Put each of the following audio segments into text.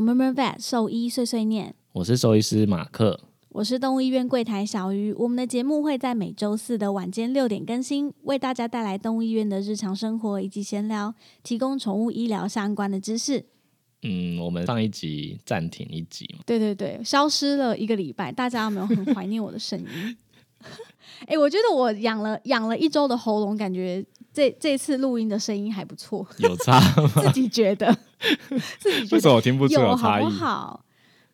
欢迎来到 Murmur Vet 兽医碎碎念，我是兽医师马克。我是动物医院柜台小鱼。我们的节目会在每周四的晚间六点更新，为大家带来动物医院的日常生活以及闲聊，提供宠物医疗相关的知识。嗯，我们上一集暂停一集嘛，对对对，消失了一个礼拜，大家有没有很怀念我的声音？哎、我觉得我养了养了一周的喉咙，感觉这这次录音的声音还不错，有差吗？自己觉得，自己觉得为什么我听不出有差异？不好？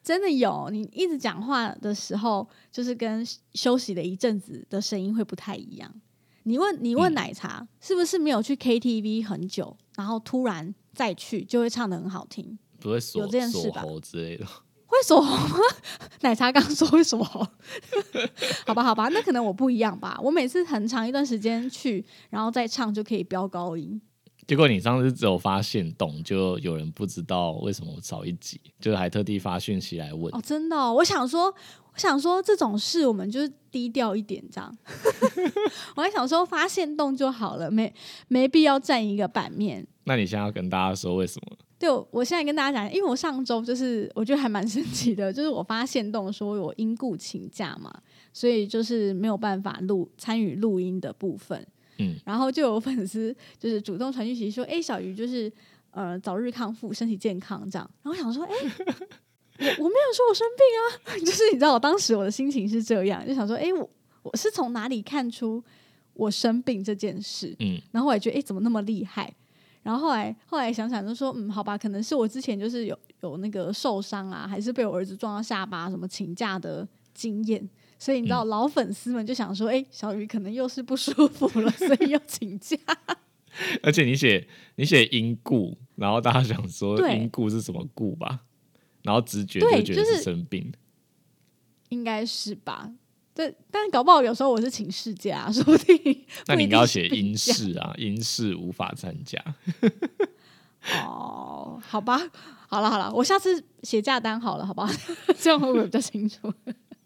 真的有，你一直讲话的时候，就是跟休息了一阵子的声音会不太一样。你问你问嗯奶茶、是不是没有去 KTV 很久，然后突然再去就会唱的很好听？不会锁有这件事锁吧喉之类的？会锁喉吗？奶茶刚说会锁喉，好吧好吧，那可能我不一样吧。我每次很长一段时间去，然后再唱就可以飙高音。结果你上次只有发现动，就有人不知道为什么我少一集，就是还特地发讯息来问。哦，真的哦、我想说，我想说这种事我们就是低调一点这样。我还想说发现动就好了，没没必要占一个版面。那你现在要跟大家说为什么？对，我我现在跟大家讲，因为我上周就是我觉得还蛮 神奇的，就是我发现动说我因故请假嘛，所以就是没有办法录参与录音的部分。嗯，然后就有粉丝就是主动传讯息说：“哎、小鱼就是呃早日康复，身体健康这样。”然后我想说：“哎、我我没有说我生病啊，就是你知道我当时我的心情是这样，就想说：哎、我我是从哪里看出我生病这件事？嗯，然后我也觉得：哎、怎么那么厉害？然后后来后来想想就说：嗯，好吧，可能是我之前就是有有那个受伤啊，还是被我儿子撞到下巴，什么请假的经验。”所以你知道，老粉丝们就想说：“哎、小鱼可能又是不舒服了，所以要请假。而且你写你写因故，然后大家想说因故是什么故吧？然后直觉对就觉得是是生病。应该是吧？对，但搞不好有时候我是请事假，说不定。那你应该要写因事啊，因事无法参加。哦，好吧，好了好了，我下次写假单好了，好不好？这样会不会比较清楚？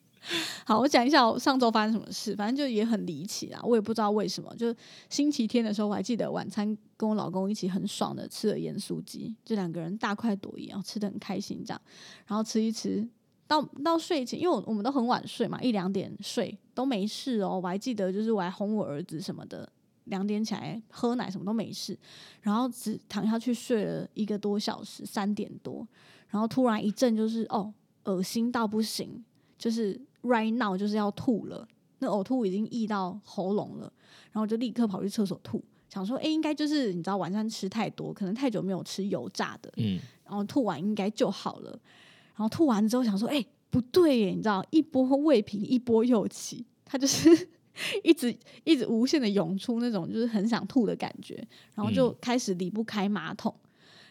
好，我讲一下我上周发生什么事，反正就也很离奇啊，我也不知道为什么。就星期天的时候，我还记得晚餐跟我老公一起很爽的吃了盐酥鸡，就两个人大快朵颐，然后吃的很开心这样，然后吃一吃。到到睡前，因为我我们都很晚睡嘛，一两点睡都没事哦。我还记得，就是我还哄我儿子什么的，两点起来喝奶什么都没事，然后只躺下去睡了一个多小时，三点多，然后突然一阵就是哦，恶心到不行，就是 right now 就是要吐了，那呕吐已经溢到喉咙了，然后我就立刻跑去厕所吐，想说，哎，应该就是你知道晚上吃太多，可能太久没有吃油炸的，嗯，然后吐完应该就好了。然后吐完之后想说，哎、不对耶，你知道，一波未平一波又起，它就是 一直一直无限的涌出那种就是很想吐的感觉，然后就开始离不开马桶，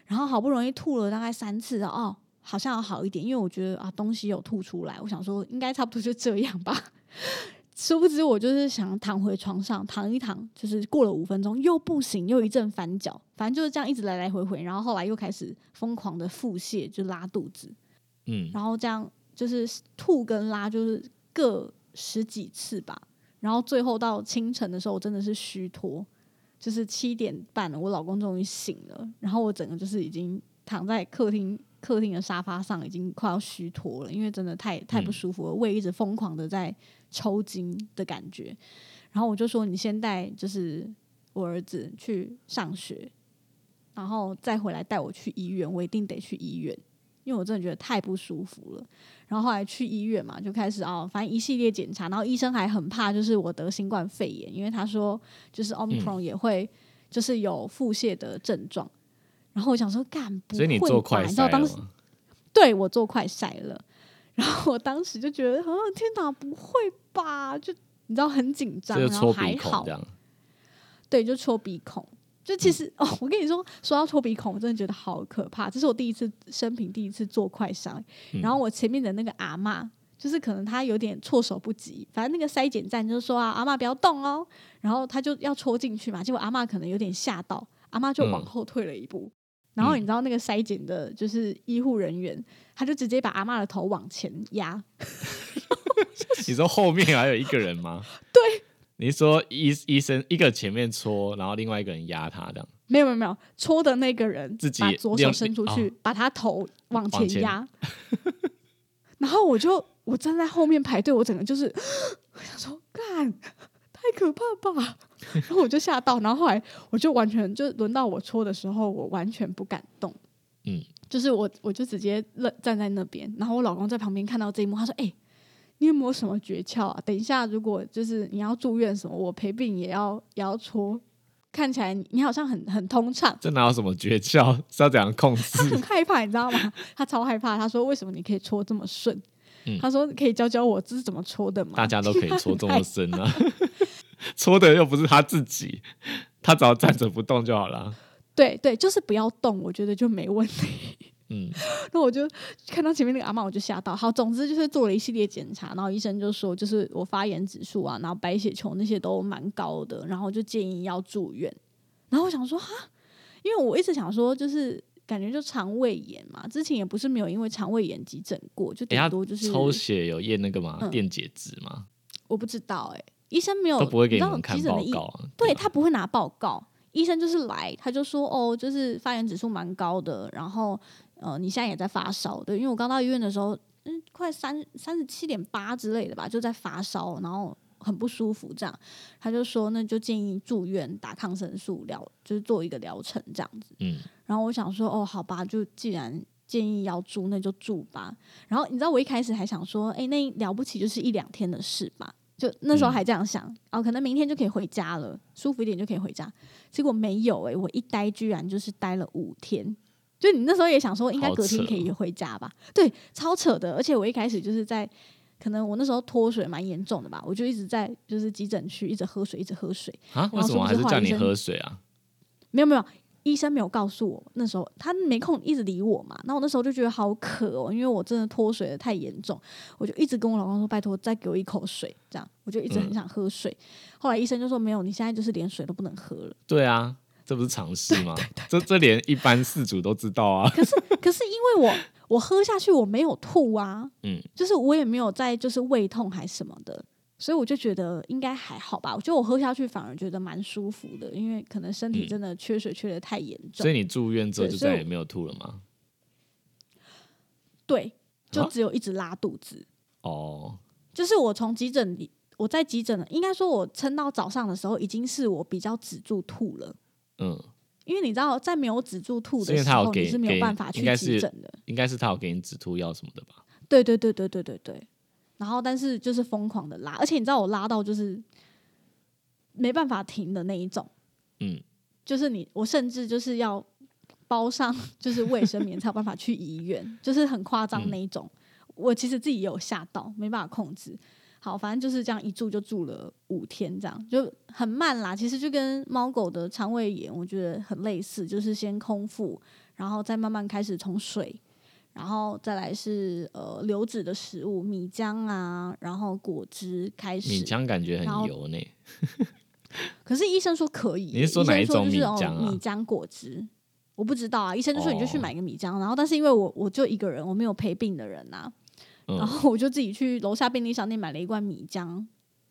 然后好不容易吐了大概三次，哦，好像要好一点，因为我觉得啊东西有吐出来，我想说应该差不多就这样吧。殊不知我就是想躺回床上躺一躺，就是过了五分钟又不行，又一阵翻脚，反正就是这样一直来来回回，然后后来又开始疯狂的腹泻，就拉肚子，嗯，然后这样就是吐跟拉就是各十几次吧，然后最后到清晨的时候，我真的是虚脱，就是七点半了，我老公终于醒了，然后我整个就是已经躺在客厅客厅的沙发上，已经快要虚脱了，因为真的太太不舒服了，胃一直疯狂的在抽筋的感觉，然后我就说你先带就是我儿子去上学，然后再回来带我去医院，我一定得去医院。因为我真的觉得太不舒服了。然后后来去医院嘛，就开始哦，反正一系列检查，然后医生还很怕，就是我得新冠肺炎，因为他说就是 omicron 也会就是有腹泻的症状。然后我想说，干不所以你会吧做快你知道当时？对我做快筛了，然后我当时就觉得，哦天哪，不会吧？就你知道很紧张，然后戳还好。对，就戳鼻孔。就其实、哦，我跟你说，说到戳鼻孔，我真的觉得好可怕。这是我第一次生平第一次做快筛，嗯然后我前面的那个阿嬷，就是可能她有点措手不及，反正那个筛检站就说啊，阿嬷不要动哦，然后她就要戳进去嘛，结果阿嬷可能有点吓到，阿嬷就往嗯后退了一步。然后你知道那个筛检的，就是医护人员，他就直接把阿嬷的头往前压，你说后面还有一个人吗？对，你说医医生一个前面戳，然后另外一个人压他这样。没有没有没有，戳的那个人自己把左手伸出去，哦。把他头往往前。前压，然后我就我站在后面排队，我整个就是 我想说，干太可怕吧，然后我就吓到，然后后来我就完全就轮到我戳的时候，我完全不敢动，嗯，就是我我就直接愣站在那边，然后我老公在旁边看到这一幕，他说：“哎、你有没有什么诀窍啊？等一下如果就是你要住院什么，我陪病也要也要搓。”看起来你你好像很很通畅，这哪有什么诀窍？是要怎样控制他？很害怕，你知道吗？他超害怕。他说：“为什么你可以搓这么顺？”嗯他说：“可以教教我这是怎么搓的吗？”大家都可以搓这么深啊，搓的又不是他自己，他只要站着不动就好了。对对，就是不要动，我觉得就没问题。嗯，那我就看到前面那个阿妈，我就吓到。好，总之就是做了一系列检查，然后医生就说，就是我发炎指数啊，然后白血球那些都蛮高的，然后就建议要住院。然后我想说，哈，因为我一直想说，就是感觉就肠胃炎嘛，之前也不是没有因为肠胃炎急诊过，就顶多就是、抽血有验那个吗？嗯电解质吗？我不知道哎、医生没有都不会给你们看报告啊。对啊他不会拿报告，医生就是来，他就说哦，就是发炎指数蛮高的，然后呃，你现在也在发烧对，因为我刚到医院的时候，嗯，快三三十七点八之类的吧，就在发烧，然后很不舒服，这样，他就说那就建议住院打抗生素疗，就是做一个疗程这样子。嗯，然后我想说，哦，好吧，就既然建议要住，那就住吧。然后你知道，我一开始还想说，哎，那了不起就是一两天的事吧，就那时候嗯还这样想，哦，可能明天就可以回家了，舒服一点就可以回家。结果没有、诶，我一待居然就是待了五天。就你那时候也想说，应该隔天可以回家吧？对，超扯的。而且我一开始就是在，可能我那时候脱水蛮严重的吧，我就一直在就是急诊区一直喝水，一直喝水。啊，为什么还是叫你喝水啊？没有没有，医生没有告诉我，那时候他没空一直理我嘛。那我那时候就觉得好渴哦，因为我真的脱水的太严重，我就一直跟我老公说：“拜托，再给我一口水。”这样我就一直很嗯想喝水。后来医生就说：“没有，你现在就是连水都不能喝了。对啊，这不是常识吗？这这连一般事主都知道啊。可是可是因为我我喝下去我没有吐啊，嗯，就是我也没有在就是胃痛还什么的。所以我就觉得应该还好吧，我觉得我喝下去反而觉得蛮舒服的，因为可能身体嗯真的缺水缺的太严重。所以你住院之后就再也没有吐了吗？对，就啊只有一直拉肚子。哦，就是我从急诊里，我在急诊了，应该说我撑到早上的时候，已经是我比较止住吐了。嗯，因为你知道，在没有止住吐的时候，你是没有给办法去急诊的。应该是他有给你止吐药什么的吧？对对对对对对对。然后，但是就是疯狂的拉，而且你知道我拉到就是没办法停的那一种，嗯，就是你我甚至就是要包上 就是卫生棉才有办法去医院，就是很夸张嗯那一种。我其实自己也有吓到，没办法控制。好，反正就是这样一住就住了五天，这样就很慢啦。其实就跟猫狗的肠胃炎，我觉得很类似，就是先空腹，然后再慢慢开始从水，然后再来是呃流质的食物，米浆啊，然后果汁开始。米浆感觉很油呢。可是医生说可以，你是说哪一种就是米浆米浆果汁，我不知道啊。医生就说你就去哦买个米浆，然后但是因为我我就一个人，我没有陪病的人呐、然嗯后我就自己去楼下便利商店买了一罐米浆。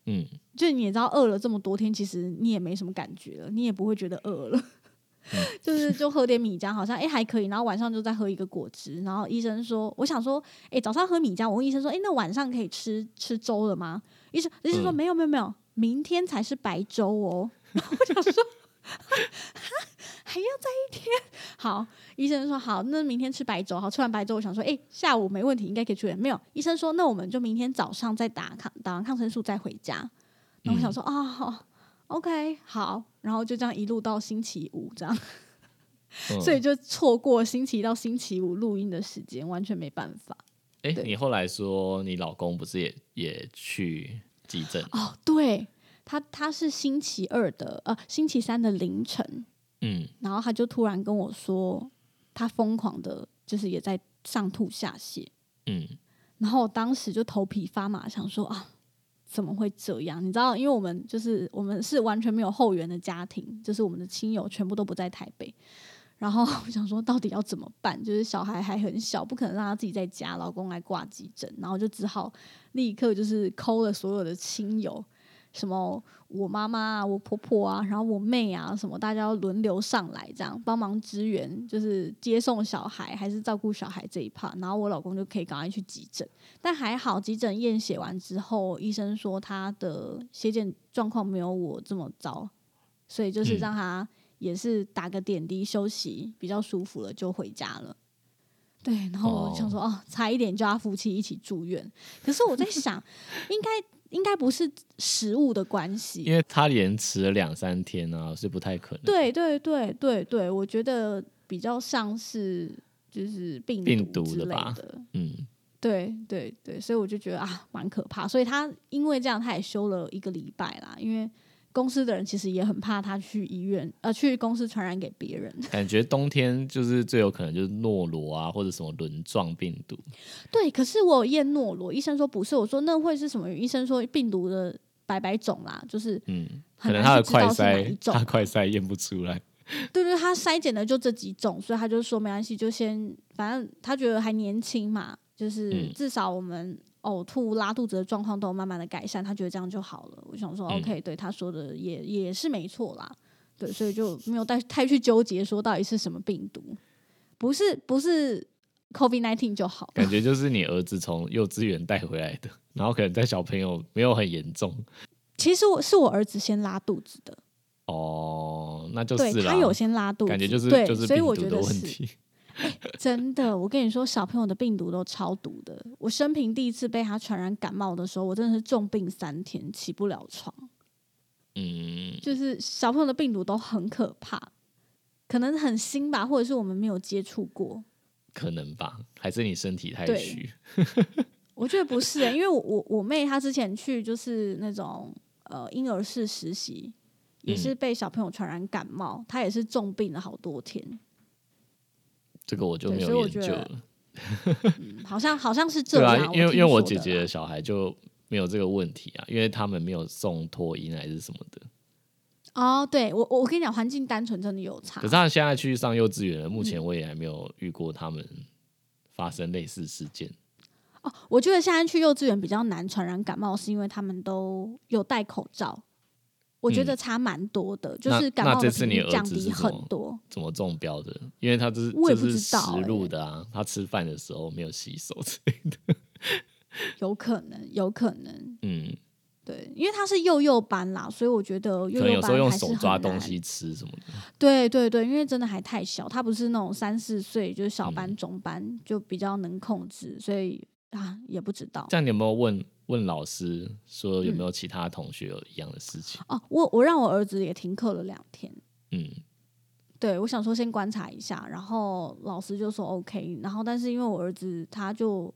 嗯，就你也知道，饿了这么多天，其实你也没什么感觉了，你也不会觉得饿了。嗯 就是就喝点米浆，好像哎、诶还可以，然后晚上就再喝一个果汁。然后医生说，我想说，哎、早上喝米浆，我问医生说，哎、那晚上可以吃吃粥了吗？医生医生说、嗯没有没有没有，明天才是白粥哦。然 后我想说，还要再一天？好，医生说好，那明天吃白粥。好，吃完白粥，我想说，哎、下午没问题，应该可以出院。没有，医生说那我们就明天早上再打抗打完抗生素再回家。然后我想说、啊，好，OK，好，然后就这样一路到星期五这样。嗯所以就错过星期一到星期五录音的时间，完全没办法。哎、对你后来说你老公不是也也去急诊？哦，对他，他是星期二的呃星期三的凌晨，嗯，然后他就突然跟我说，他疯狂的，就是也在上吐下泻。嗯，然后我当时就头皮发麻，想说啊，怎么会这样？你知道，因为我们就是我们是完全没有后援的家庭，就是我们的亲友全部都不在台北。然后我想说，到底要怎么办？就是小孩还很小，不可能让他自己在家，老公来挂急诊，然后就只好立刻就是抠了所有的亲友，什么我妈妈啊、我婆婆啊，然后我妹啊，什么大家要轮流上来，这样帮忙支援，就是接送小孩还是照顾小孩这一 part，然后我老公就可以赶快去急诊。但还好，急诊验血完之后，医生说他的血检状况没有我这么糟，所以就是嗯让他也是打个点滴休息，比较舒服了就回家了。对，然后我想说，哦，差一点就要夫妻一起住院。可是我在想，应该应该不是食物的关系，因为他延迟了两三天啊，是不太可能。对对对对对，我觉得比较像是就是病病毒之类毒的吧的。嗯，对对对，所以我就觉得啊，蛮可怕。所以他因为这样，他也休了一个礼拜啦。因为公司的人其实也很怕他去医院，呃，去公司传染给别人。感觉冬天就是最有可能就是诺罗啊，或者什么轮状病毒。对，可是我有验诺罗，医生说不是，我说那会是什么？医生说病毒的白白种啦，就是嗯，可能他的快筛，他快筛验不出来。对对，他筛检的就这几种，所以他就说没关系，就先反正他觉得还年轻嘛，就是嗯至少我们呕吐、拉肚子的状况都有慢慢的改善，他觉得这样就好了。我想说、嗯 OK，对他说的也也是没错啦，对，所以就没有太太去纠结说到底是什么病毒，不是不是 COVID nineteen 就好了。感觉就是你儿子从幼稚园带回来的，然后可能在小朋友没有很严重其实我是我儿子先拉肚子的，哦，那就是他有先拉肚子，感觉就是对，就是所以病毒的我觉得是。问题。真的，我跟你说，小朋友的病毒都超毒的。我生平第一次被他传染感冒的时候，我真的是重病三天，起不了床。嗯，就是小朋友的病毒都很可怕，可能很新吧，或者是我们没有接触过。可能吧，还是你身体太虚。我觉得不是、欸，因为我我我妹她之前去就是那种呃婴儿室实习，也是被小朋友传染感冒，她也是重病了好多天。这个我就对没有研究了。嗯，好像好像是这对啊。，因为因为我姐姐的小孩就没有这个问题啊，因为他们没有送托婴还是什么的。哦，对我我跟你讲，环境单纯真的有差可是。他现在去上幼稚园了，目嗯前我也还没有遇过他们发生类似事件。哦，我觉得现在去幼稚园比较难传染感冒，是因为他们都有戴口罩。我觉得差蛮多的，就是感那冒降低很多。怎么中标的？因为他这是我也不知道实录欸的啊，他吃饭的时候没有洗手之类的。有可能，有可能，嗯，对，因为他是幼幼班啦，所以我觉得幼幼有时候用手班还是。抓东西吃什么的。对对对，因为真的还太小，他不是那种三四岁，就是小班、嗯中班，就比较能控制，所以啊，也不知道这。样你有没有问问老师说有嗯没有其他同学有一样的事情？哦，我我让我儿子也停课了两天。嗯，对，我想说先观察一下，然后老师就说 OK，然后但是因为我儿子他就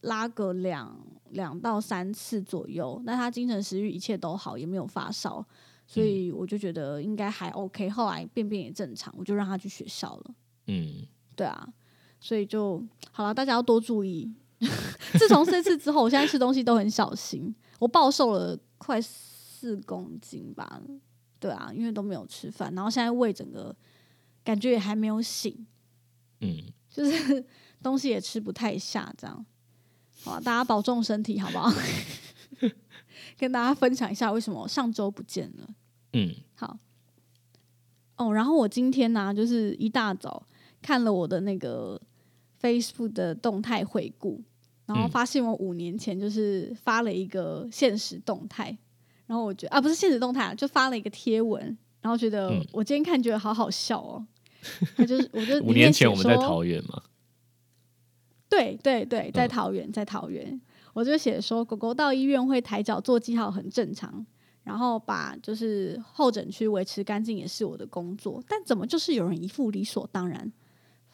拉个两两到三次左右，那他精神食欲一切都好，也没有发烧，所以我就觉得应该还 OK。后来便便也正常，我就让他去学校了。嗯，对啊，所以就好了，大家要多注意。自从这次之后，我现在吃东西都很小心，我暴瘦了快四公斤吧。对啊，因为都没有吃饭，然后现在胃整个感觉也还没有醒，嗯，就是 东西也吃不太下，这样。好啊，大家保重身体，好不好？跟大家分享一下为什么我上周不见了。嗯，好。哦，然后我今天呢、就是一大早看了我的那个 Facebook 的动态回顾，然后嗯发现我五年前就是发了一个现实动态，然后我觉得啊，不是现实动态啊，就发了一个贴文，然后觉得嗯我今天看觉得好好笑哦。他就是，我就 五年前我们在桃。园嘛，对对对，在嗯桃园，在桃园，我就写说狗狗到医院会抬脚做记号很正常，然后把就是候诊区维持干净也是我的工作，但怎么就是有人一副理所当然，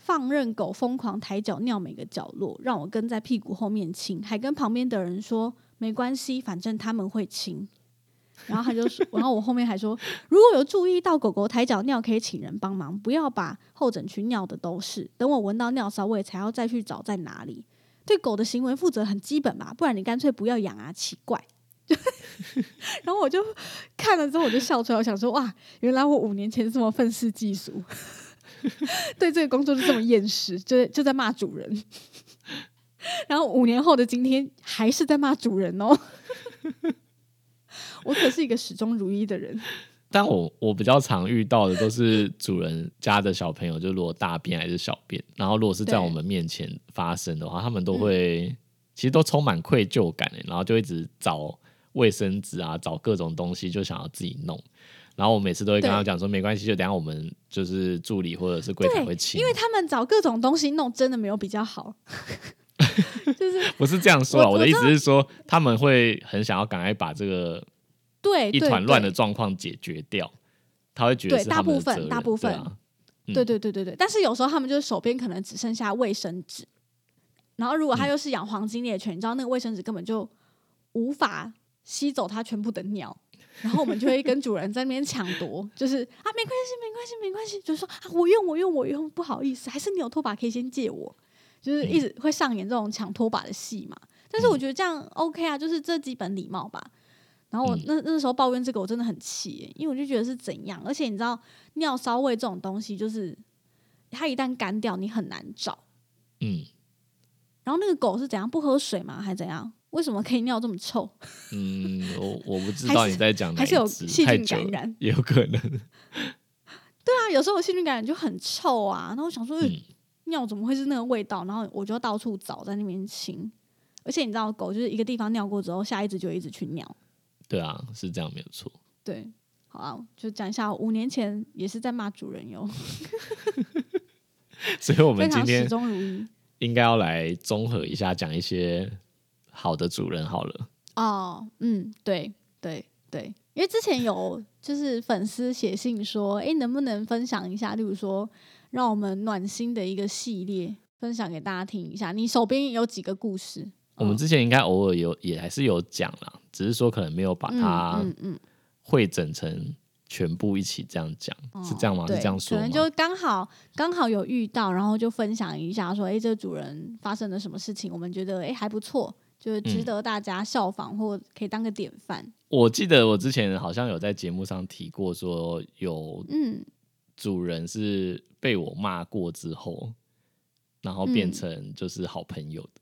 放任狗疯狂抬脚尿每个角落，让我跟在屁股后面亲，还跟旁边的人说没关系，反正他们会亲。然后他就说，然后我后面还说，如果有注意到狗狗抬脚尿，可以请人帮忙，不要把候诊区尿的都是。等我闻到尿骚味，才要再去找在哪里。对狗的行为负责很基本嘛，不然你干脆不要养啊，奇怪。然后我就看了之后，我就笑出来，我想说，哇，原来我五年前这么愤世嫉俗，对这个工作就这么厌世，就就在骂主人。然后五年后的今天，还是在骂主人哦。我可是一个始终如一的人。但我我比较常遇到的都是主人家的小朋友，就如果大便还是小便，然后如果是在我们面前发生的话，他们都会、其实都充满愧疚感欸，然后就一直找卫生纸啊，找各种东西，就想要自己弄。然后我每次都会跟他对讲说，没关系，就等下我们就是助理或者是柜台会对，清，因为他们找各种东西弄，真的没有比较好。就是 不是这样说啊，我我的意思是说，他们会很想要赶快把这个对对一团乱的对状况解决掉，他会觉得对大是他们的部分大部分。对啊嗯。对对对对对，但是有时候他们就是手边可能只剩下卫生纸，然后如果他嗯。又是养黄金猎犬，你知道那个卫生纸根本就无法吸走它全部的尿，然后我们就会跟主人在那边抢夺，就是啊没关系没关系没关系，就是说啊我用我用我用，不好意思，还是你有拖把可以先借我，就是一直会上演这种抢拖把的戏嘛。但是我觉得这样 OK 啊，就是这基本礼貌吧。然后我嗯那那时候抱怨这个，我真的很气耶，因为我就觉得是怎样，而且你知道尿骚味这种东西，就是它一旦干掉，你很难找。嗯然后那个狗是怎样不喝水吗？还怎样？为什么可以尿这么臭？嗯，我我不知道你在讲哪还是有细菌感染也有可能。对啊，有时候我细菌感染就很臭啊。然后我想说，尿怎么会是那个味道？然后我就到处找，在那边清。而且你知道，狗就是一个地方尿过之后，下一只就一直去尿。对啊，是这样没有错。对，好啊，就讲一下，五年前也是在骂主人哟，所以我们今天始终如一。应该要来综合一下，讲一些好的主人好了。哦，嗯，对对对，因为之前有就是粉丝写信说，哎，能不能分享一下，例如说让我们暖心的一个系列，分享给大家听一下。你手边有几个故事？嗯我们之前应该偶尔有也还是有讲啦，只是说可能没有把它嗯嗯汇整成全部一起这样讲，嗯是这样吗？是这样说吗？可能就刚好刚好有遇到，然后就分享一下，说，哎，这个主人发生了什么事情，我们觉得哎还不错，就是值嗯得大家效仿或可以当个典范。我记得我之前好像有在节目上提过，说有嗯，主人是被我骂过之后，然后变嗯成就是好朋友的。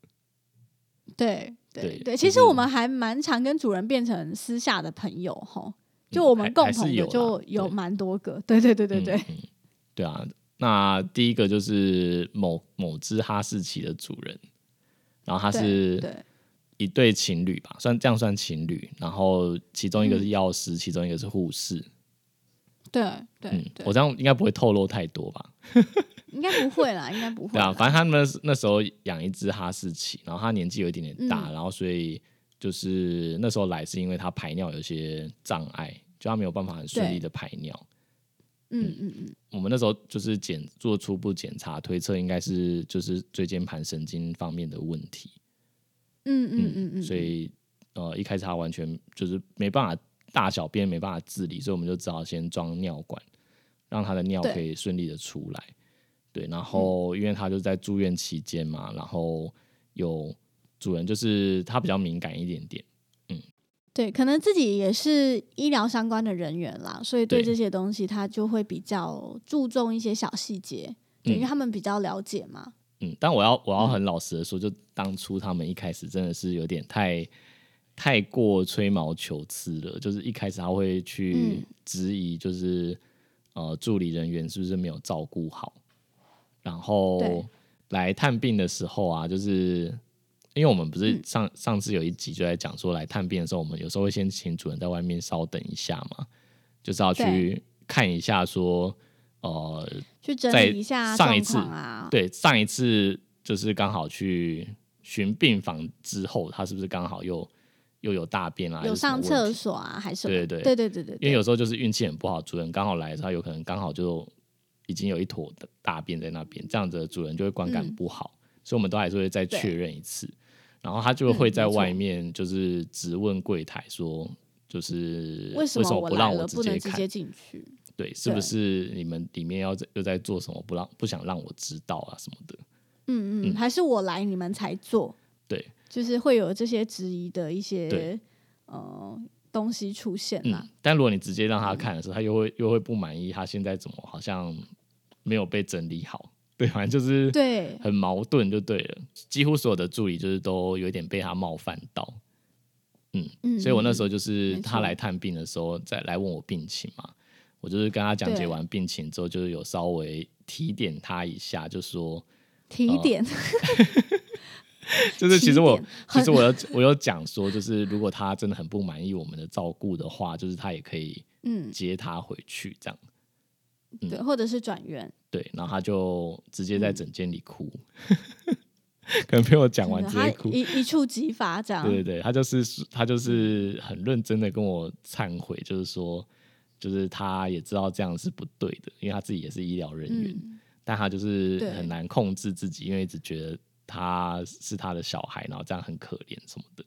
对对对，对其实我们还蛮常跟主人变成私下的朋友哈，就我们共同的有就有蛮多个，对对对对对，对啊。那第一个就是某某只哈士奇的主人，然后他是对一对情侣吧，算这样算情侣。然后其中一个是嗯药师，其中一个是护士。对对我，这样应该不会透露太多吧？应该不会啦，应该不会。对啊，反正他们那那时候养一只哈士奇，然后他年纪有一点点大，嗯然后所以就是那时候来是因为他排尿有些障碍，就他没有办法很顺利的排尿。嗯嗯嗯，我们那时候就是检做初步检查，推测应该是就是椎间盘神经方面的问题。嗯嗯嗯嗯，所以呃一开始他完全就是没办法大小便没办法自理，所以我们就只好先装尿管，让他的尿可以顺利的出来。对，然后因为他就在住院期间嘛，然后有主人就是他比较敏感一点点，嗯。对，可能自己也是医疗相关的人员啦，所以对对。这些东西他就会比较注重一些小细节，对，因为嗯他们比较了解嘛。嗯，但我要我要很老实的说，就当初他们一开始真的是有点太太过吹毛求疵了，就是一开始他会去嗯。质疑，就是、呃助理人员是不是没有照顾好，然后来探病的时候啊，就是因为我们不是嗯。上、上次有一集就在讲说来探病的时候，我们有时候会先请主人在外面稍等一下嘛，就是要去看一下说呃去整理一下状上一次况啊，对，上一次就是刚好去巡病房之后，他是不是刚好又又有大便啊？还有上厕？所啊，还是对对对对对对，因为有时候就是运气很不好，主人刚好来，他有可能刚好就已经有一坨的大便在那边，这样子的主人就会观感嗯不好，所以我们都还是会再确认一次。然后他就会在外面就是直问柜台说，就是为什么不让直接看？不能直接进去？对，是不是你们里面要在又在做什么，不让不想让我知道啊什么的？嗯嗯，还是我来你们才做，对，就是会有这些质疑的一些呃东西出现啦嗯。，但如果你直接让他看的时候，他又会又会不满意，他现在怎么好像没有被整理好？对，反正就是对很矛盾就对了。几乎所有的助理就是都有点被他冒犯到。嗯，嗯所以我那时候嗯就是他来探病的时候，再来问我病情嘛，我就是跟他讲解完病情之后，就是有稍微提点他一下，就说，提点，就是其实我其实我有我有讲说，就是如果他真的很不满意我们的照顾的话，就是他也可以嗯，接他回去这样。对，或者是转院。对，然后他就直接在嗯诊间里哭，可能被我讲完直接哭。一一触即发这样。对对对，他就是他就是很认真的跟我忏悔，就是说，就是他也知道这样是不对的，因为他自己也是医疗人员，嗯，但他就是很难控制自己，因为一直觉得他是他的小孩，然后这样很可怜什么的。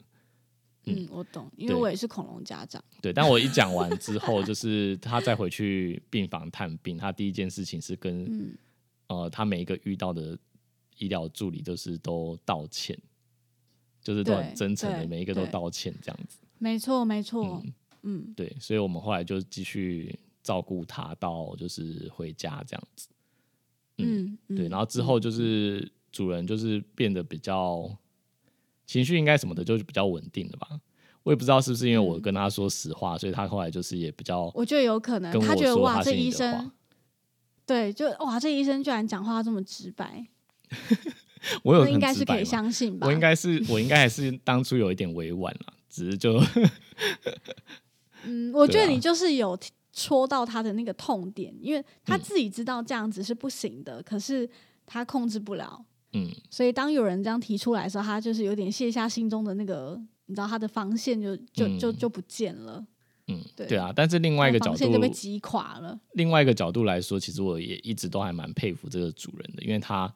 嗯，我懂，因为我也是恐龙家长。对，但我一讲完之后，就是他再回去病房探病，他第一件事情是跟、嗯呃他每一个遇到的医疗助理都是都道歉，就是都很真诚的，每一个都道歉这样子。没错，没错。嗯，对，所以我们后来就继续照顾他到就是回家这样子。嗯，对，嗯然后之后就是主人就是变得比较情绪应该什么的，就是比较稳定了吧。我也不知道是不是因为我嗯跟他说实话，所以他后来就是也比较我觉得有可能，他觉得哇，这医生，对，就哇，这医生居然讲话这么直白，我有那应该是可以相信吧？我应该是我应该还是当初有一点委婉了，只是就 嗯，我觉得你就是有戳到他的那个痛点，因为他嗯。自己知道这样子是不行的，可是他控制不了，嗯。所以当有人这样提出来的时候，他就是有点卸下心中的那个，你知道他的防线就就就嗯。就不见了，嗯对。对啊。但是另外一个角他的防线就被度，击垮了。另外一个角度来说，其实我也一直都还蛮佩服这个主人的，因为他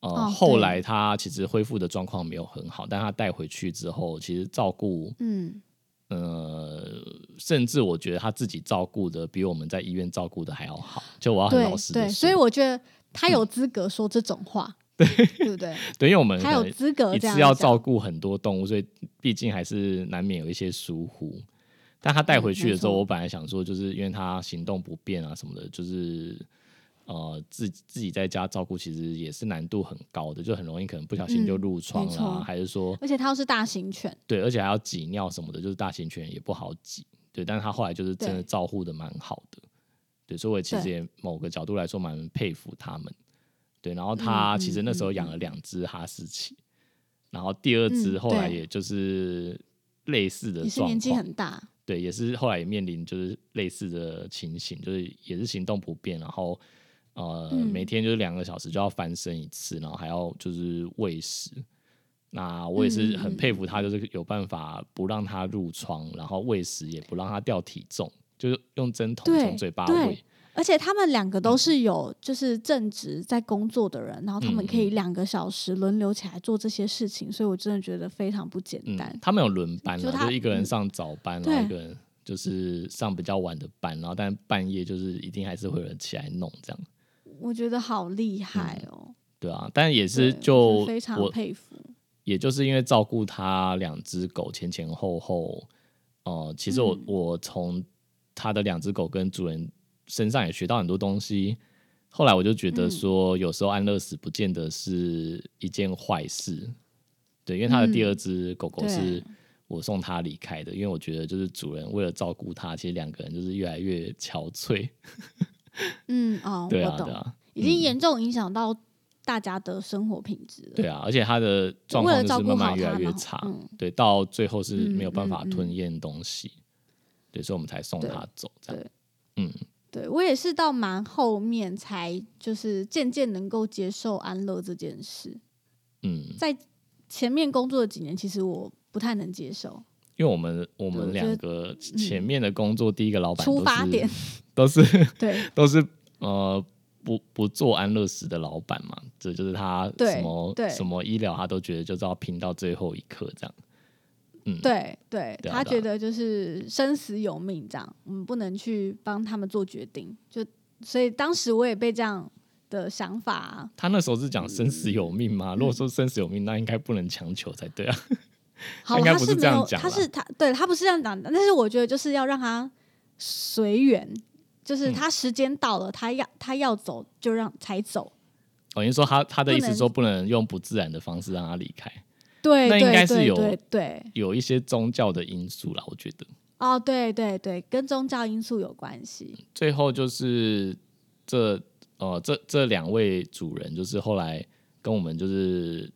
呃、哦后来他其实恢复的状况没有很好，但他带回去之后，其实照顾嗯，呃，甚至我觉得他自己照顾的比我们在医院照顾的还要好。就我要很老实的对，所以我觉得他有资格说这种话，对对不对？对，因为我们他有资格一次要照顾很多动物，所以毕竟还是难免有一些疏忽。但他带回去的时候，嗯我本来想说，就是因为他行动不便啊什么的，就是呃自自己在家照顾，其实也是难度很高的，就很容易可能不小心就嗯褥疮啦，还是说而且它又是大型犬，对，而且还要挤尿什么的，就是大型犬也不好挤。对，但是他后来就是真的照顾的蛮好的。对，所以我其实也某个角度来说蛮佩服他们。对，然后他嗯其实那时候嗯养了两只哈士奇，然后第二只后来也就是类似的状也是年纪况，很大，对，也是后来也面临就是类似的情形，就是也是行动不便，然后呃、嗯每天就是两个小时就要翻身一次，然后还要就是喂食。那我也是很佩服他，就是有办法不让他入床，然后喂食也不让他掉体重，就是用针筒从嘴巴喂。而且他们两个都是有就是正职在工作的人，然后他们可以嗯两个小时轮流起来做这些事情，所以我真的觉得非常不简单嗯，。他们有轮班了，就一个人嗯上早班，然后一个人就是上比较晚的班，然后但半夜就是一定还是会有人起来弄这样，我觉得好厉害哦，对啊，但也是就非常佩服。也就是因为照顾他两只狗前前后后，呃，其实我、嗯。我从他的两只狗跟主人身上也学到很多东西。后来我就觉得嗯。说，有时候安乐死不见得是一件坏事，对，因为他的第嗯二只狗狗是我送他离开的，因为我觉得就是主人为了照顾他，其实两个人就是越来越憔悴，嗯，哦，对啊，已经严重影响到大家的生活品质了。对啊，而且他的状况就是慢慢越来越差，嗯对，到最后是没有办法吞咽东西，对，所以我们才送他走，这样对，嗯，对我也是到蛮后面才就是渐渐能够接受安乐这件事，嗯，在前面工作的几年，其实我不太能接受。因为我们我们两个前面的工作，第一个老板出发点都是对都是呃不不做安乐死的老板嘛，这就是他什么对什么医疗，他都觉得就是要拼到最后一刻这样，嗯，对对，他觉得就是生死有命这样，我们不能去帮他们做决定。就所以当时我也被这样的想法，他那时候是讲生死有命嗯吗？如果说生死有命，那应该不能强求才对啊。好，他是没有，这样讲他是他对他不是这样讲的，但是我觉得就是要让他随缘，就是嗯他时间到了，他要他要走就让才走。哦，你说他他的意思说不能用不自然的方式让他离开，对，那应该是有对对有一些宗教的因素啦，我觉得。哦，对对对，跟宗教因素有关系。最后就是这呃这这两位主人，就是后来跟我们就是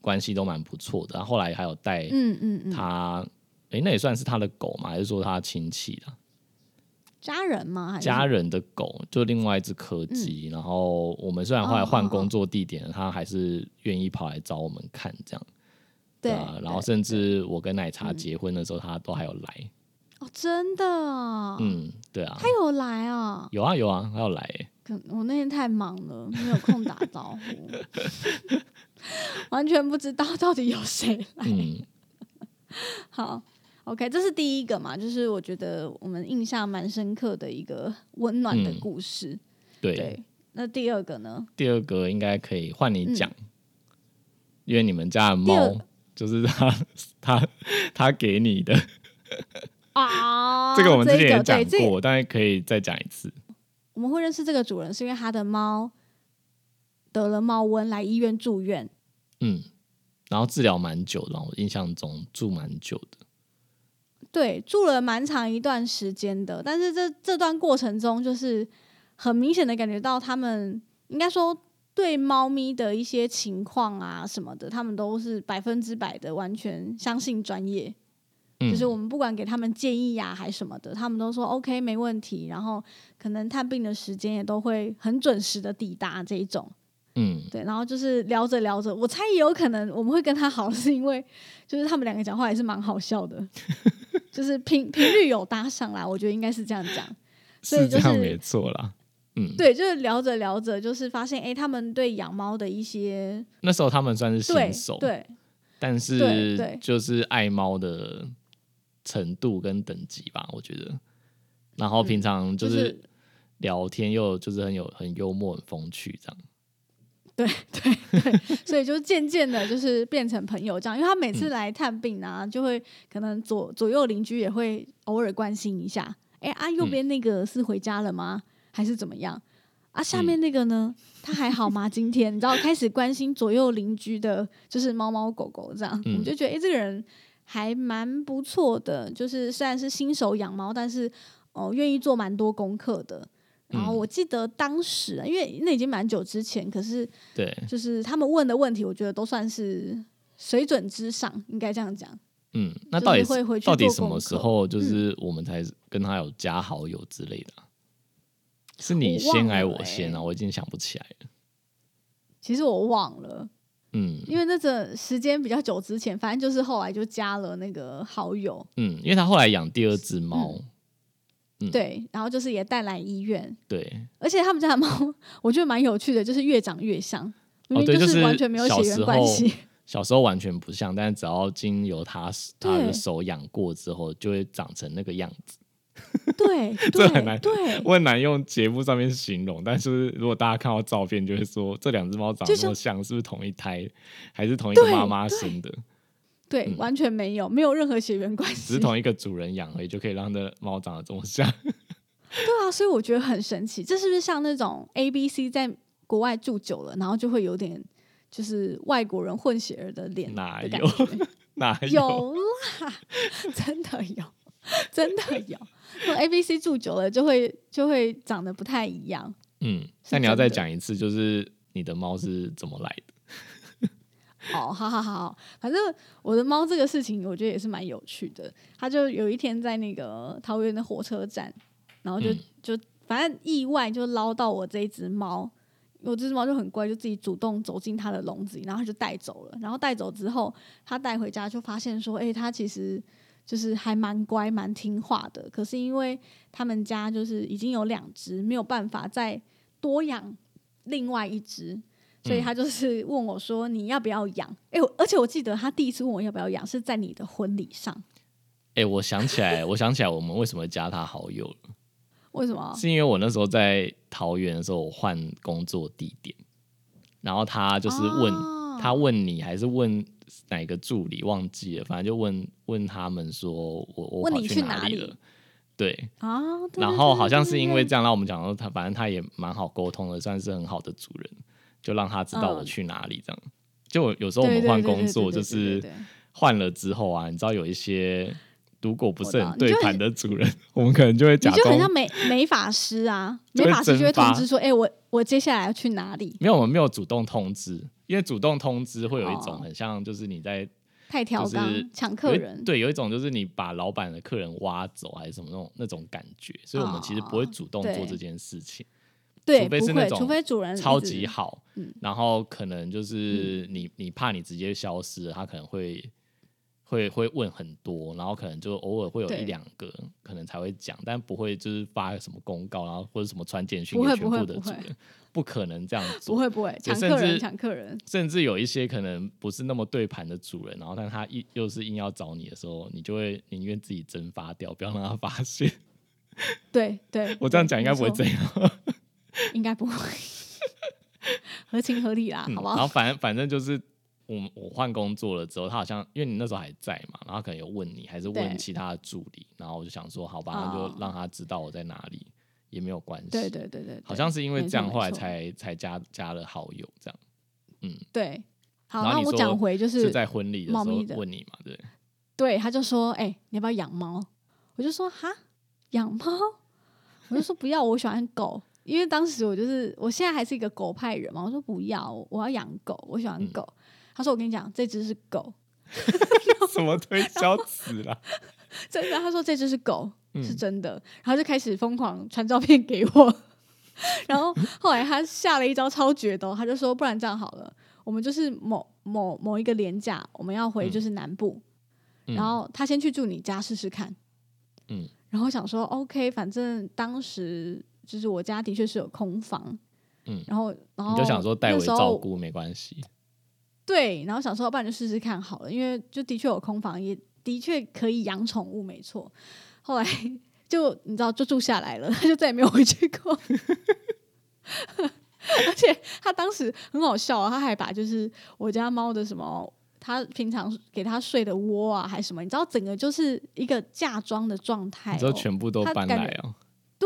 关系都蛮不错的，然后后来还有带嗯嗯嗯，他，诶，那也算是他的狗嘛，还是说他亲戚的家人吗？还是家人的狗？就另外一只柯基，然后我们虽然后来换工作地点了，他还是愿意跑来找我们看这样。对啊，然后甚至我跟奶茶结婚的时候，他都还有来。哦，真的啊，嗯，对啊他，有来啊，有啊有啊，他有来、欸。可我那天太忙了，没有空打招呼，完全不知道到底有谁来。嗯，好，OK，这是第一个嘛，就是我觉得我们印象蛮深刻的一个温暖的嗯故事。对。对，那第二个呢？第二个应该可以换你讲，因为你们家的猫就是他他他给你的，啊，这个我们之前也讲过，但是可以再讲一次。我们会认识这个主人，是因为他的猫得了猫瘟，来医院住院。嗯，然后治疗蛮久的，我印象中住蛮久的。对，住了蛮长一段时间的，但是这这段过程中，就是很明显的感觉到他们应该说对猫咪的一些情况啊什么的，他们都是百分之百的完全相信专业。嗯，就是我们不管给他们建议呀、还什么的，他们都说 OK 没问题，然后可能探病的时间也都会很准时的抵达这一种。嗯对，然后就是聊着聊着，我猜也有可能我们会跟他好，是因为就是他们两个讲话也是蛮好笑的，就是频频率有搭上来，我觉得应该是这样讲。所以就是是这样没错啦。嗯，对，就是聊着聊着，就是发现哎，诶他们对养猫的一些那时候他们算是新手，对但是对就是爱猫的程度跟等级吧，我觉得。然后平常就是聊天又就是很有很幽默、很风趣这样。对 对对，所以就渐渐的，就是变成朋友这样。因为他每嗯次来探病啊，就会可能左左右邻居也会偶尔关心一下，哎啊，右嗯边那个是回家了吗？还是怎么样？啊，下嗯面那个呢？他还好吗？今天你知道开始关心左右邻居的，就是猫猫狗狗这样，我就觉得哎、诶这个人还蛮不错的。就是虽然是新手养猫，但是哦，愿意做蛮多功课的。然后嗯。我记得当时，因为那已经蛮久之前，可是对，就是他们问的问题，我觉得都算是水准之上，应该这样讲。嗯，那到底会回去到底什么时候就是我们才跟他有加好友之类的啊、是你先还我先啊？欸我已经想不起来了。其实我忘了，嗯。因为那个时间比较久之前，反正就是后来就加了那个好友，嗯，因为他后来养第二只猫，嗯对，然后就是也带来医院，对，而且他们家的猫 我觉得蛮有趣的，就是越长越像，明明就是完全没有血缘关系。小时候完全不像，但是只要经由他他的手养过之后，就会长成那个样子。对 这很难对对，我很难用节目上面形容，但是如果大家看到照片，就会说这两只猫长得就那么像，是不是同一胎，还是同一个妈妈生的？对，嗯完全没有，没有任何血缘关系只。是同一个主人养而已，就可以让这猫长得这么像。对啊，所以我觉得很神奇，这是不是像那种 A B C 在国外住久了，然后就会有点就是外国人混血儿的脸哪有？哪有？有啦，真的有，真的有。那 A B C 住久了就会就会长得不太一样。嗯，那你要再讲一次，就是你的猫是怎么来的？哦，好好好，反正我的猫这个事情，我觉得也是蛮有趣的。它就有一天在那个桃园的火车站，然后就、嗯就反正意外就捞到我这一只猫，我这只猫就很乖，就自己主动走进它的笼子里，然后它就带走了。然后带走之后，它带回家就发现说，诶，它其实就是还蛮乖、蛮听话的。可是因为他们家就是已经有两只，没有办法再多养另外一只。所以嗯他就是问我说：“你要不要养？”哎、我而且我记得他第一次问我要不要养，是在你的婚礼上。哎、我想起来，我想起来，我们为什么加他好友了？为什么？是因为我那时候在桃园的时候，我换工作地点，然后他就是问、哦他问你还是问哪个助理忘记了，反正就问问他们说我我跑问你去哪哪里了，对，啊？对然后好像是因为这对样，让我们讲说他反正他也蛮好沟通的，算是很好的主人，就让他知道我嗯。去哪里这样。就有时候我们换工作，就是换了之后啊，你知道有一些如果不是很对盘的主人，我们可能就会你假装就很像美美法师啊，美法师就会通知说，哎、我我接下来要去哪里？没有，我们没有主动通知，因为主动通知会有一种哦。很像，就是你在太调就是岗抢客人，对，有一种就是你把老板的客人挖走，还是什么那种那种感觉，所以我们其实不会哦主动做这件事情，对，除非是那种除非主人超级好，嗯。然后可能就是你你怕你直接消失，他可能会会会问很多，然后可能就偶尔会有一两个可能才会讲，但不会就是发什么公告，然后或者什么传简讯给全部的主人，不可能这样做，不会不会抢客人至抢客人，甚至有一些可能不是那么对盘的主人，然后但他一又是硬要找你的时候，你就会宁愿自己蒸发掉，不要让他发现。对对，我这样讲应该不会这，样，错应该不会，合情合理啦，嗯好不好？然后反正反正就是我我换工作了之后，他好像因为你那时候还在嘛，然后可能有问你，还是对问其他的助理，然后我就想说，好吧，那哦就让他知道我在哪里，也没有关系。对对对对，好像是因为没这样，后来错才才加加了好友这样。对。好，那我然后你说讲回就是是在婚礼的时候问你嘛，对，对，他就说：“哎、你要不要养猫？”我就说：“哈，养猫？” 我就说：“不要，我喜欢狗。”因为当时我就是，我现在还是一个狗派人嘛。我说：“不要，我要养狗，我喜欢嗯狗。他说：“我跟你讲，这只是狗，什么推销词啦？真的。”他说：“这只是狗，嗯是真的。然后就开始疯狂传照片给我。然后后来他下了一招超绝的哦、他就说：“不然这样好了，我们就是某某某一个廉价，我们要回嗯就是南部，嗯然后他先去住你家试试看。”嗯然后想说，OK，反正当时就是我家的确是有空房，嗯然后然后你就想说代为照顾没关系，对，然后想说，要不然就试试看好了，因为就的确有空房，也的确可以养宠物，没错。后来就你知道，就住下来了，他 就再也没有回去过。而且他当时很好笑啊，他还把就是我家猫的什么，他平常给他睡的窝啊，还是什么，你知道，整个就是一个嫁妆的状态、哦，你就全部都搬来哦。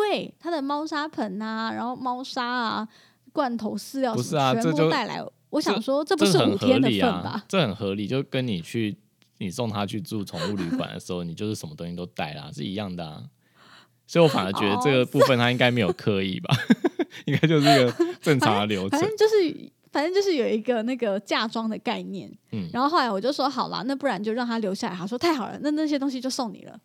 对，它的猫砂盆啊，然后猫砂啊、罐头饲料不是啊全部带来。我想说，这不这很合是五天的份吧？，这很合理，就跟你去你送他去住宠物旅馆的时候，你就是什么东西都带啦，是一样的啊。所以我反而觉得这个部分他应该没有刻意吧，应该就是一个 正常的流程反。正就是，反正就是有一个那个嫁妆的概念。嗯然后后来我就说好了，那不然就让他留下来。他说太好了，那那些东西就送你了，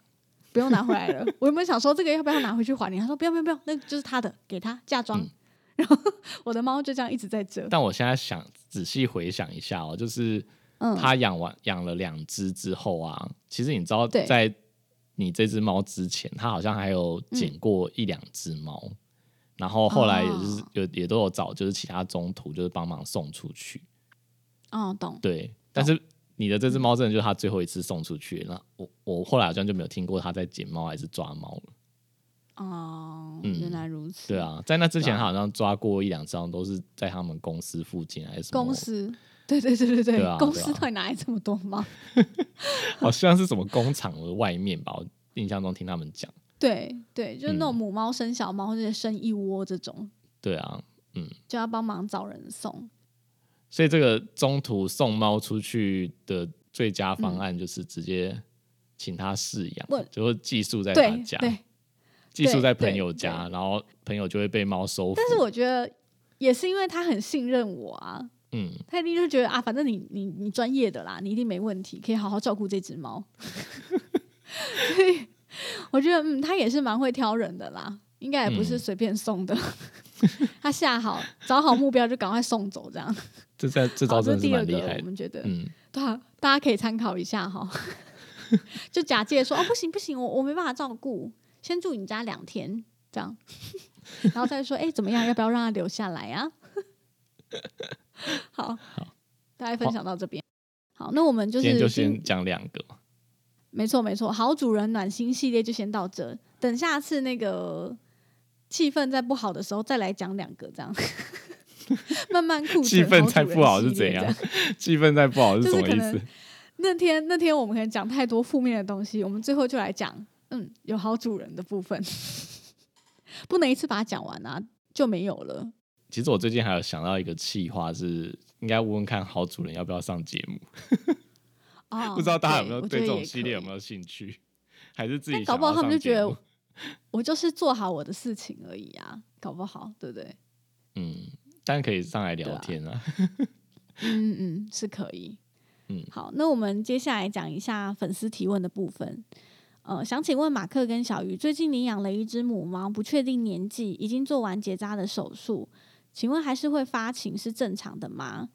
不用拿回来了。我有没有想说这个要不要拿回去还你？他说不要不要不要，那就是他的，给他嫁妆。嗯 然后我的猫就这样一直在这。但我现在想仔细回想一下哦，就是嗯，他养完养了两只之后啊，其实你知道，在你这只猫之前，他好像还有捡过一两只猫，然后后来也就是哦有也都有找就是其他中途就是帮忙送出去，哦，懂。对，但是你的这只猫真的就是他最后一次送出去，那我我后来好像就没有听过他在捡猫还是抓猫了。哦，嗯原来如此。对，啊，在那之前他好像抓过一两张，都是在他们公司附近还是什么公，司。对对对对对，公司到底哪来这么多猫？好像是什么工厂的外面吧，我印象中听他们讲。对对，就是那种嗯母猫生小猫，或者生一窝这种，对啊，嗯就要帮忙找人送。所以这个中途送猫出去的最佳方案就是直接请他饲养，问。就是寄宿在他家，寄宿在朋友家，然后朋友就会被猫收服。但是我觉得也是因为他很信任我啊，嗯，他一定就觉得啊，反正你你你专业的啦，你一定没问题，可以好好照顾这只猫。所以我觉得嗯，他也是蛮会挑人的啦，应该也不是嗯。随便送的。他下好找好目标就赶快送走，这样。这在这招好，真的是第二个，蛮厉害的。我们觉得，嗯，对啊，大家可以参考一下哈。就假借说哦，不行不行，我我没办法照顾，先住你家两天这样，然后再说哎、怎么样，要不要让他留下来啊？好，好大家分享到这边。好，那我们就今天就是先讲两个。没错没错，好主人暖心系列就先到这，等下次那个气氛在不好的时候再来讲两个这样。慢慢库存 气氛好主人再不好是怎样？气氛在不好是什么意思？那天那天我们可能讲太多负面的东西，我们最后就来讲，嗯，有好主人的部分，不能一次把它讲完啊，就没有了。其实我最近还有想到一个计划，是应该问问看好主人要不要上节目，哦，不知道大家有没有对对这种系列有没？有兴趣，还是自己但搞不好他们就觉得我就是做好我的事情而已啊，搞不好，对不对？嗯，但可以上来聊天啊。嗯嗯，是可以。嗯好，那我们接下来讲一下粉丝提问的部分。呃，想请问马克跟小鱼，最近领养了一只母猫，不确定年纪，已经做完结扎的手术，请问还是会发情是正常的吗？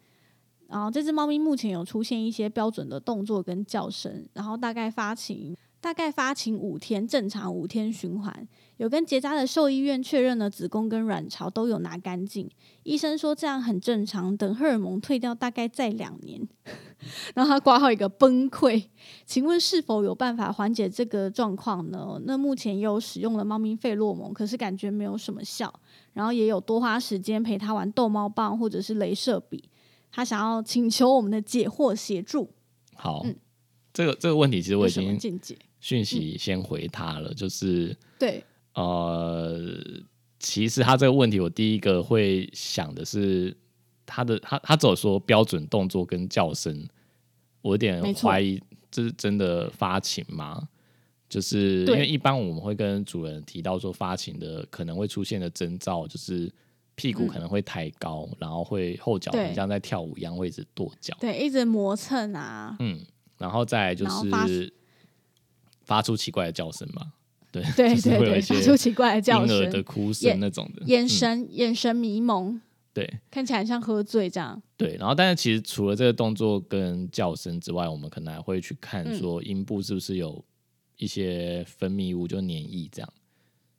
然后这只猫咪目前有出现一些标准的动作跟叫声，然后大概发情大概发情五天，正常五天循环。有跟结扎的兽医院确认了子宫跟卵巢都有拿干净，医生说这样很正常，等荷尔蒙退掉大概再两年。然后他挂号一个崩溃，请问是否有办法缓解这个状况呢？那目前也有使用了猫咪费洛蒙，可是感觉没有什么效。然后也有多花时间陪他玩逗猫棒或者是镭射笔。他想要请求我们的解惑协助，好，嗯这个这个问题其实我有什么已经见解？讯息先回他了，就是对，呃，其实他这个问题，我第一个会想的是他的他他只有说标准动作跟叫声，我有点怀疑这是真的发情吗？就是因对为一般我们会跟主人提到说发情的可能会出现的征兆，就是屁股嗯。可能会抬高，然后会后脚像在跳舞一样会一直跺脚，对，一直磨蹭啊，嗯，然后再就是发出奇怪的叫声嘛，对，对就是对发出奇怪的叫声。婴儿的，哭眼声那种的，眼嗯。神眼神迷蒙，对。看起来像喝醉这样。对，然后但是其实除了这个动作跟叫声之外，我们可能还会去看嗯。说阴部是不是有一些分泌物，就黏液这样。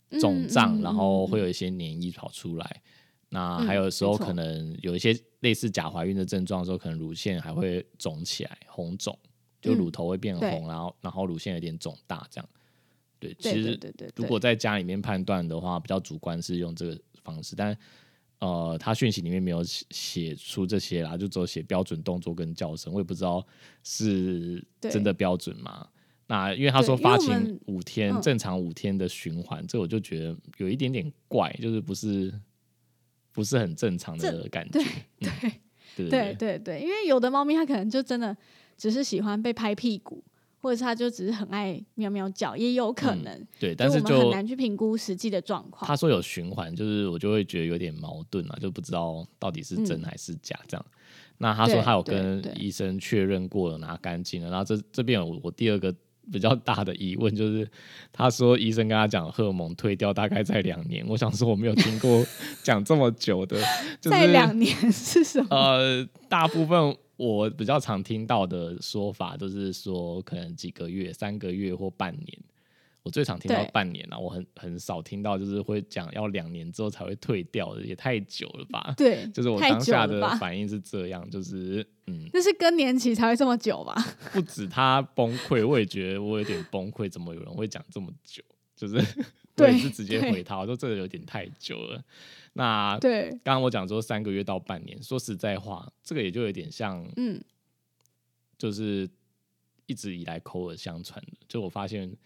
嗯肿胀，嗯然后会嗯。有一些黏液跑出来。那嗯还有时候可能有一些类似假怀孕的症状的时候，可能乳腺还会肿起来，红肿，就嗯乳头会变对红，然后然后乳腺有点肿大这样。对，其实对对对，如果在家里面判断的话，比较主观是用这个方式，但呃，他讯息里面没有写写出这些啦，就只有写标准动作跟叫声，我也不知道是真的标准吗？那因为他说发情五天，嗯正常五天的循环，这我就觉得有一点点怪，就是不是不是很正常的感觉。对对对对对对对，因为有的猫咪它可能就真的只是喜欢被拍屁股，或者是他就只是很爱喵喵叫，也有可嗯能。对，但是我们很难去评估实际的状况。他说有循环，就是我就会觉得有点矛盾啊，就不知道到底是真嗯还是假这样。那他说他有跟医生确认过了，拿干净了。然后这这边有我我第二个比较大的疑问就是，他说医生跟他讲荷尔蒙退掉大概在两年。我想说我没有听过 讲这么久的，就是在两年是什么？呃，大部分我比较常听到的说法都是说可能几个月、三个月或半年。我最常听到半年啊，我很很少听到就是会讲要两年之后才会退掉的，也太久了吧？对，就是我当下的？反应是这样，就是嗯，那是更年期才会这么久吧？不止他崩溃，我也觉得我有点崩溃，怎么有人会讲这么久？就是我对也是直接回他，我说这个有点太久了。那对，刚刚我讲说三个月到半年，说实在话，这个也就有点像嗯，就是一直以来口耳相传的。就我发现，嗯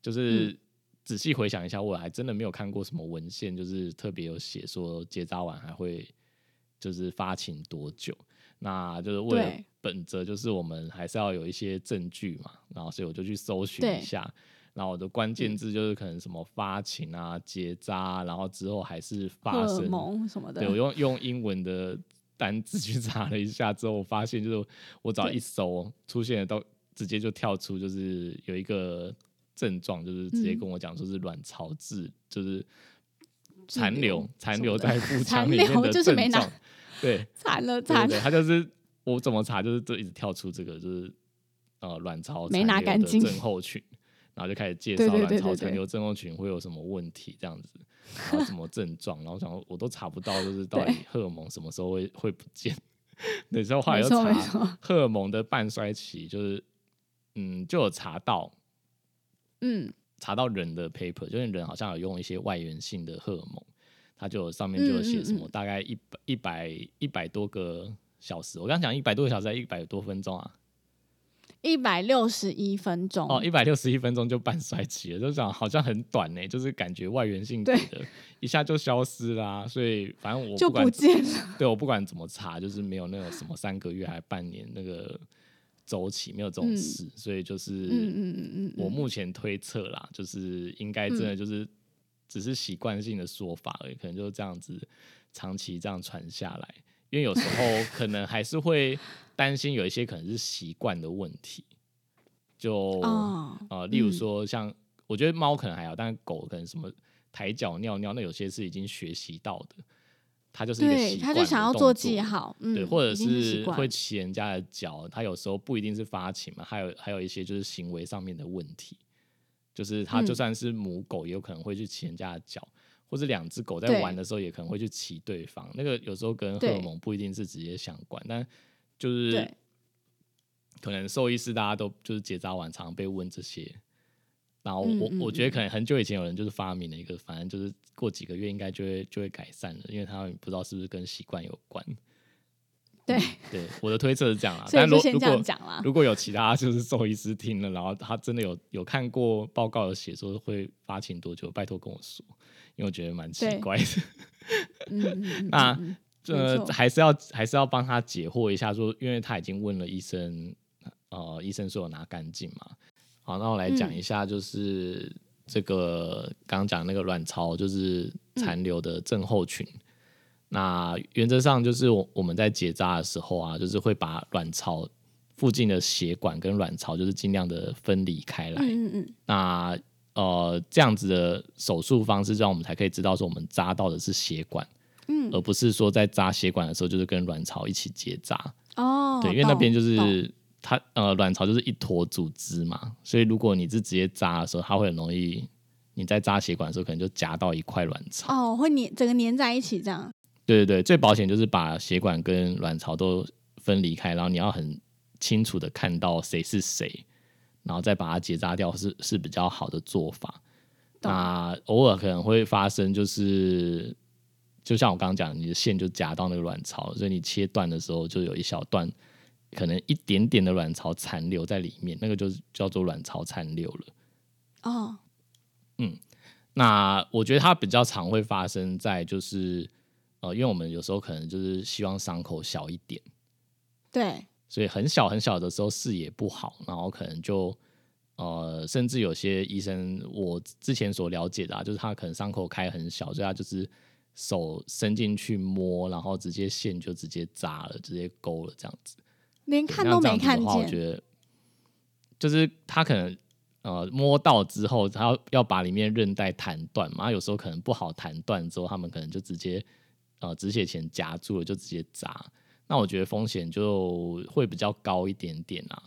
就是仔细回想一下，我还真的没有看过什么文献，就是特别有写说结扎完还会就是发情多久。那就是为了本着就是我们还是要有一些证据嘛，然后所以我就去搜寻一下。然后我的关键字就是可能什么发情啊、结扎，然后之后还是发生蒙什么的对，我用用英文的单字去查了一下之后，我发现就是我只要一搜，出现的都直接就跳出，就是有一个症状，就是直接嗯跟我讲说是卵巢痣，就是残留留残留在腹腔里面留的症状。对惨了惨了，对他就是我怎么查，就是就一直跳出这个，就是呃卵巢没拿干净症候群。然后就开始介绍卵巢残留症候群会有什么问题，这样子，然后什么症状，然后想说我都查不到，就是到底荷尔蒙什么时候会会不见。那时候后来又查，荷尔蒙的半衰期，就是嗯，就有查到嗯，查到人的 paper，就是人好像有用一些外源性的荷尔蒙，它就有上面就有写什么嗯嗯嗯大概一百一百一百多个小时，我刚讲一百多个小时，还一百多分钟啊？一百六十一分钟哦，一百六十一分钟就半衰期了，就讲好像很短呢，就是感觉外源性给的，一下就消失啦。所以反正我就不见了。对我不管怎么查，就是没有那个什么三个月还半年那个周期，没有这种事。所以就是，嗯嗯嗯嗯，我目前推测啦，就是应该真的就是只是习惯性的说法而已，可能就是这样子长期这样传下来。因为有时候可能还是会担心有一些可能是习惯的问题，就呃，例如说像我觉得猫可能还好，但是狗可能什么抬脚尿尿，那有些是已经学习到的，它就是一个习惯，就想要做记号，对，或者是会骑人家的脚，它有时候不一定是发情嘛，还有还有一些就是行为上面的问题，就是它就算是母狗，也有可能会去骑人家的脚。或者两只狗在玩的时候，也可能会去骑对方。那个有时候跟荷尔蒙不一定是直接相关，但就是可能兽医师大家都就是结扎完常被问这些。然后我我觉得可能很久以前有人就是发明了一个，反正就是过几个月应该就会就会改善了，因为他不知道是不是跟习惯有关。对 对，我的推测是这样啦。但如如果如果有其他就是兽医师听了，然后他真的有有看过报告有写说会发情多久，拜托跟我说。因为我觉得蛮奇怪的，嗯，那这还是要还是要帮他解惑一下，说因为他已经问了医生，呃，医生说有拿干净嘛。好，那我来讲一下，就是这个刚刚讲那个卵巢就是残留的症候群。那原则上就是我我们在结扎的时候啊，就是会把卵巢附近的血管跟卵巢就是尽量的分离开来。嗯嗯，那。呃，这样子的手术方式，让我们才可以知道说我们扎到的是血管，嗯，而不是说在扎血管的时候就是跟卵巢一起结扎。哦，对，因为那边就是它呃，卵巢就是一坨组织嘛，所以如果你是直接扎的时候，它会很容易你在扎血管的时候可能就夹到一块卵巢。哦，会粘整个粘在一起这样。对对对，最保险就是把血管跟卵巢都分离开，然后你要很清楚的看到谁是谁。然后再把它结扎掉是是比较好的做法。那偶尔可能会发生，就是就像我刚刚讲，你的线就夹到那个卵巢，所以你切断的时候就有一小段，可能一点点的卵巢残留在里面，那个就叫做卵巢残留了。哦，嗯，那我觉得它比较常会发生在就是呃，因为我们有时候可能就是希望伤口小一点。对。所以很小很小的时候视野不好，然后可能就呃，甚至有些医生，我之前所了解的，啊，就是他可能伤口开很小，所以他就是手伸进去摸，然后直接线就直接扎了，直接勾了这样子，连看都没看见。我觉得就是他可能呃摸到之后，他要要把里面韧带弹断嘛，有时候可能不好弹断之后，他们可能就直接呃止血钳夹住了，就直接扎。那我觉得风险就会比较高一点点啊，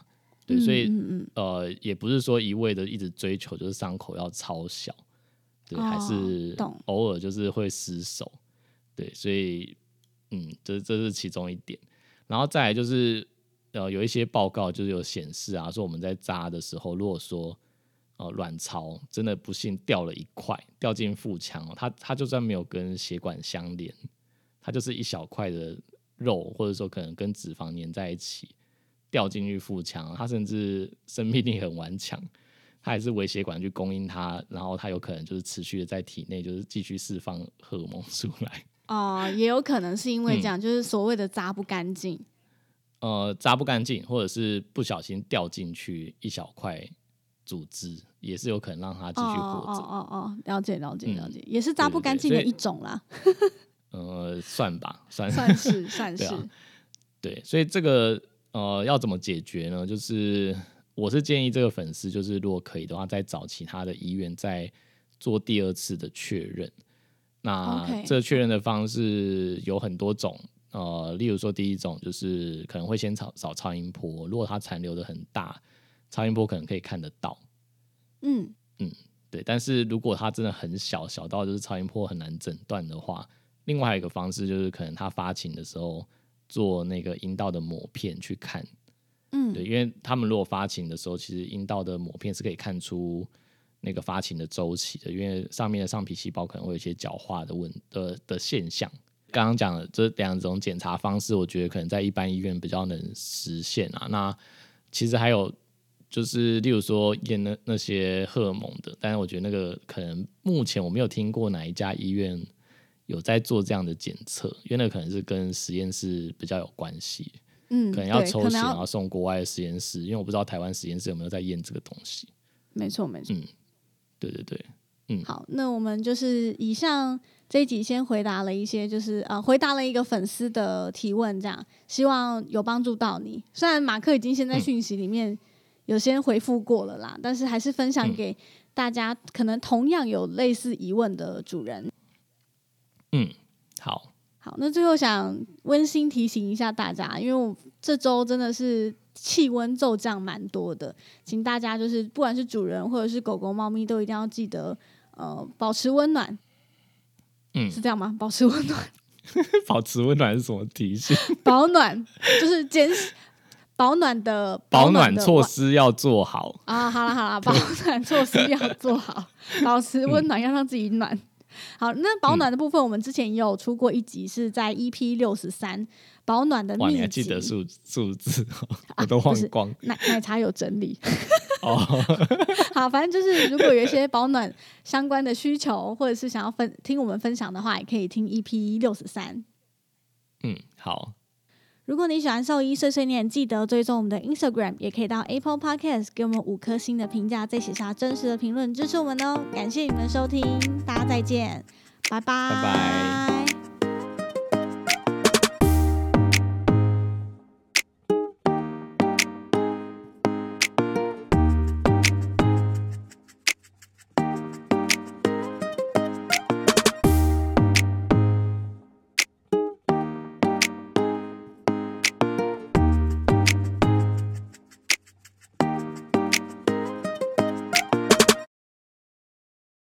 对，所以呃，也不是说一味的一直追求就是伤口要超小，对，还是偶尔就是会失手，对，所以嗯，这这是其中一点，然后再来就是呃，有一些报告就是有显示啊，说我们在扎的时候，如果说呃卵巢真的不幸掉了一块掉进腹腔，它它就算没有跟血管相连，它就是一小块的。肉或者说可能跟脂肪粘在一起掉进去腹腔，它甚至生命力很顽强，它还是微血管去供应它，然后它有可能就是持续的在体内就是继续释放荷尔蒙出来。哦，也有可能是因为这样，就是所谓的扎不干净。呃，扎不干净，或者是不小心掉进去一小块组织，也是有可能让它继续活着。哦哦哦，了解了解了解，也是扎不干净的一种啦。呃，算吧，算算是 算是，对，所以这个呃要怎么解决呢？就是我是建议这个粉丝，就是如果可以的话，再找其他的医院再做第二次的确认。那这确认的方式有很多种，呃，例如说第一种就是可能会先扫扫超音波，如果它残留的很大，超音波可能可以看得到。嗯嗯，对，但是如果它真的很小小到就是超音波很难诊断的话。另外一个方式就是，可能他发情的时候做那个阴道的抹片去看，嗯，对，因为他们如果发情的时候，其实阴道的膜片是可以看出那个发情的周期的，因为上面的上皮细胞可能会有一些角化的问的的现象。刚刚讲的这两种检查方式，我觉得可能在一般医院比较能实现啊。那其实还有就是例如说验那那些荷尔蒙的，但是我觉得那个可能目前我没有听过哪一家医院有在做这样的检测，因为那可能是跟实验室比较有关系，嗯，可能要抽血，然后送国外的实验室，因为我不知道台湾实验室有没有在验这个东西。没错没错。嗯对对对，嗯好，那我们就是以上这一集先回答了一些，就是呃，回答了一个粉丝的提问，这样希望有帮助到你。虽然马克已经先在讯息里面有先回复过了啦，但是还是分享嗯给大家，可能同样有类似疑问的主人。嗯，好，好，那最后想温馨提醒一下大家，因为我这周真的是气温骤降蛮多的，请大家就是不管是主人或者是狗狗、猫咪，都一定要记得呃保持温暖。嗯是这样吗？保持温暖，保持温暖是什么提醒？保暖就是减保暖的保暖措施要做好。啊，好了好了，保暖措施要做好，保持温暖，要让自己暖。好，那保暖的部分，我们之前也有出过一集，是在 EP 六十三保暖的哇，你秘还记籍。得数数字我都忘光奶奶茶有整理。哦。好，反正就是如果有一些保暖相关的需求，或者是想要分听我们分享的话，也可以听 EP 六十三。嗯，好，如果你喜欢兽医碎碎念，记得追踪我们的 Instagram，也可以到 Apple Podcast 给我们五颗星的评价，再写下真实的评论支持我们哦。感谢你们收听，大家再见，拜拜。